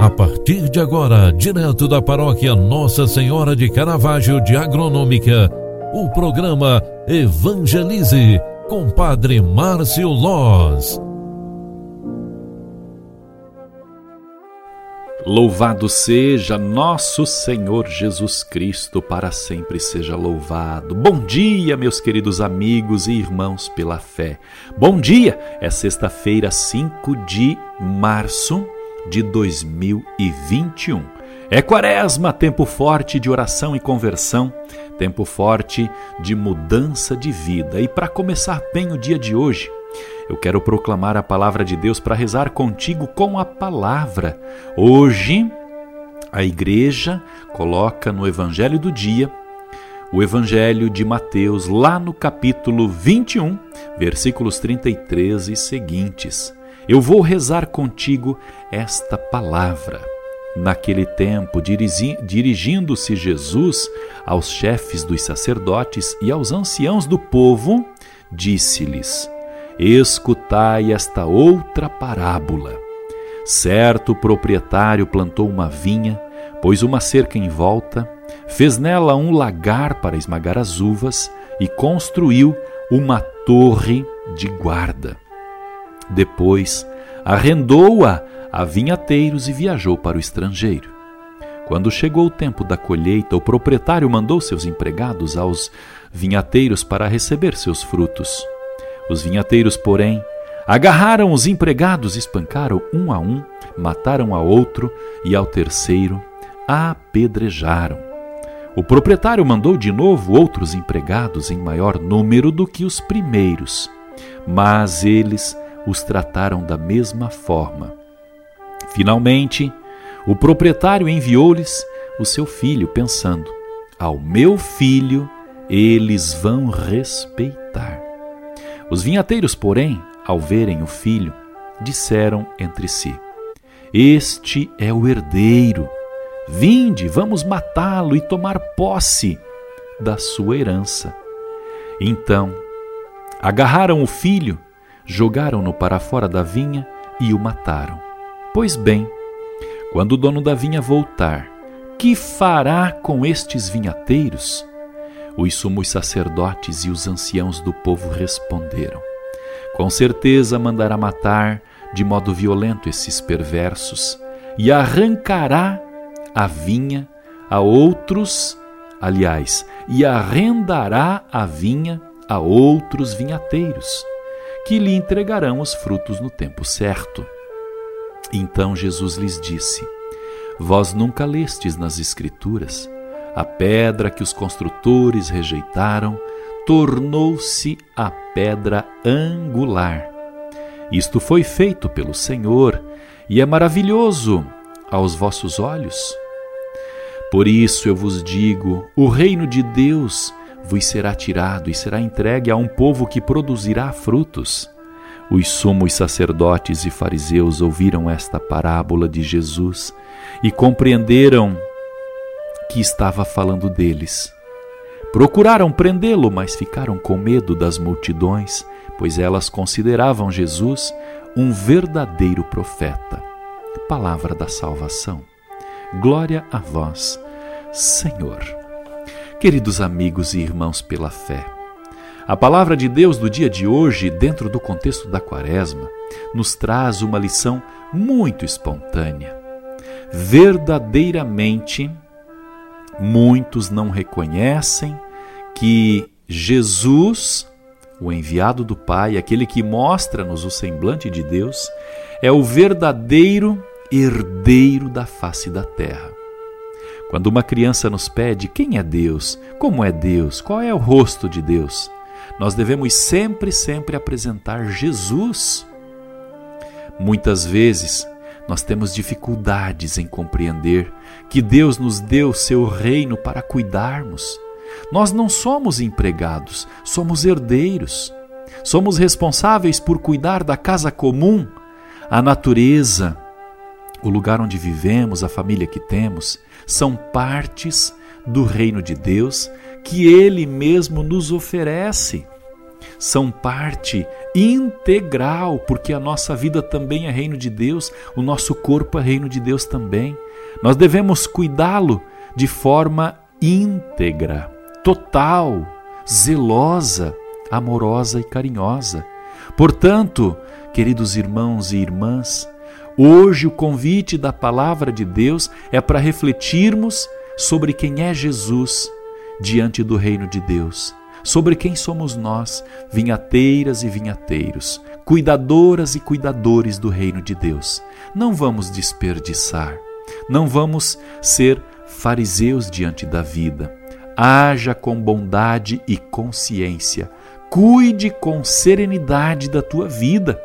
A partir de agora, direto da paróquia Nossa Senhora de Caravaggio de Agronômica, o programa Evangelize com Padre Márcio Loz. Louvado seja nosso Senhor Jesus Cristo, para sempre seja louvado. Bom dia, meus queridos amigos e irmãos pela fé. Bom dia, é sexta-feira, 5 de março de 2021. É quaresma, tempo forte de oração e conversão, tempo forte de mudança de vida. E para começar bem o dia de hoje, eu quero proclamar a palavra de Deus para rezar contigo com a palavra. Hoje, a igreja coloca no evangelho do dia o Evangelho de Mateus, lá no capítulo 21, versículos 33 e seguintes. Eu vou rezar contigo esta palavra. Naquele tempo, dirigindo-se Jesus aos chefes dos sacerdotes e aos anciãos do povo, disse-lhes: Escutai esta outra parábola. Certo proprietário plantou uma vinha, pôs uma cerca em volta, fez nela um lagar para esmagar as uvas e construiu uma torre de guarda. Depois, arrendou-a a vinhateiros e viajou para o estrangeiro. Quando chegou o tempo da colheita, o proprietário mandou seus empregados aos vinhateiros para receber seus frutos. Os vinhateiros, porém, agarraram os empregados, espancaram um a um, mataram a outro e ao terceiro apedrejaram. O proprietário mandou de novo outros empregados em maior número do que os primeiros, mas eles os trataram da mesma forma. Finalmente, o proprietário enviou-lhes o seu filho, pensando: Ao meu filho eles vão respeitar. Os vinhateiros, porém, ao verem o filho, disseram entre si: Este é o herdeiro. Vinde, vamos matá-lo e tomar posse da sua herança. Então, agarraram o filho jogaram-no para fora da vinha e o mataram. Pois bem, quando o dono da vinha voltar, que fará com estes vinhateiros? Os sumos sacerdotes e os anciãos do povo responderam: Com certeza mandará matar de modo violento esses perversos e arrancará a vinha a outros, aliás, e arrendará a vinha a outros vinhateiros que lhe entregarão os frutos no tempo certo. Então Jesus lhes disse: Vós nunca lestes nas Escrituras, a pedra que os construtores rejeitaram tornou-se a pedra angular. Isto foi feito pelo Senhor e é maravilhoso aos vossos olhos. Por isso eu vos digo: o reino de Deus vos será tirado e será entregue a um povo que produzirá frutos. Os sumos sacerdotes e fariseus ouviram esta parábola de Jesus e compreenderam que estava falando deles. Procuraram prendê-lo, mas ficaram com medo das multidões, pois elas consideravam Jesus um verdadeiro profeta. Palavra da salvação. Glória a vós, Senhor. Queridos amigos e irmãos pela fé, a palavra de Deus do dia de hoje, dentro do contexto da Quaresma, nos traz uma lição muito espontânea. Verdadeiramente, muitos não reconhecem que Jesus, o enviado do Pai, aquele que mostra-nos o semblante de Deus, é o verdadeiro herdeiro da face da terra. Quando uma criança nos pede quem é Deus, como é Deus, qual é o rosto de Deus, nós devemos sempre, sempre apresentar Jesus. Muitas vezes nós temos dificuldades em compreender que Deus nos deu seu reino para cuidarmos. Nós não somos empregados, somos herdeiros. Somos responsáveis por cuidar da casa comum, a natureza, o lugar onde vivemos, a família que temos, são partes do reino de Deus que Ele mesmo nos oferece. são parte integral, porque a nossa vida também é reino de Deus, o nosso corpo é reino de Deus também. Nós devemos cuidá-lo de forma íntegra, total, zelosa, amorosa e carinhosa. Portanto, queridos irmãos e irmãs, hoje o convite da palavra de Deus é para refletirmos sobre quem é Jesus diante do reino de Deus, sobre quem somos nós, vinhateiras e vinhateiros, cuidadoras e cuidadores do reino de Deus. Não vamos desperdiçar, não vamos ser fariseus diante da vida. Haja com bondade e consciência. Cuide com serenidade da tua vida.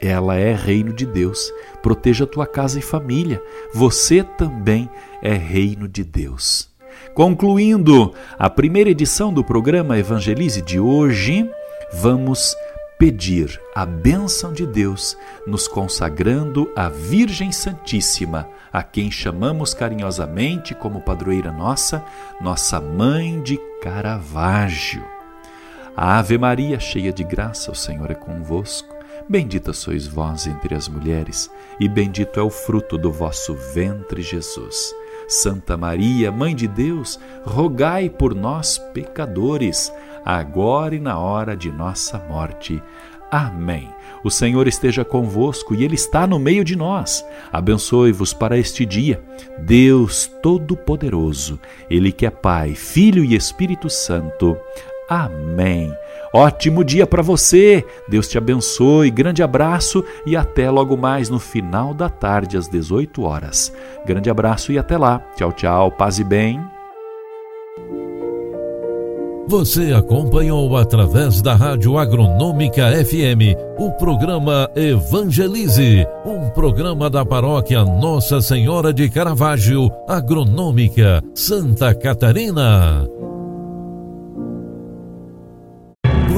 Ela é reino de Deus. Proteja a tua casa e família. Você também é reino de Deus. Concluindo a primeira edição do programa Evangelize de hoje, vamos pedir a bênção de Deus, nos consagrando à Virgem Santíssima, a quem chamamos carinhosamente como padroeira nossa, nossa mãe de Caravaggio. Ave Maria, cheia de graça, o Senhor é convosco. Bendita sois vós entre as mulheres, e bendito é o fruto do vosso ventre, Jesus. Santa Maria, Mãe de Deus, rogai por nós, pecadores, agora e na hora de nossa morte. Amém. O Senhor esteja convosco e Ele está no meio de nós. Abençoe-vos para este dia. Deus Todo-Poderoso, Ele que é Pai, Filho e Espírito Santo. Amém. Ótimo dia para você. Deus te abençoe. Grande abraço e até logo mais no final da tarde às 18 horas. Grande abraço e até lá. Tchau, tchau. Paz e bem. Você acompanhou através da Rádio Agronômica FM o programa Evangelize, um programa da paróquia Nossa Senhora de Caravaggio, Agronômica, Santa Catarina.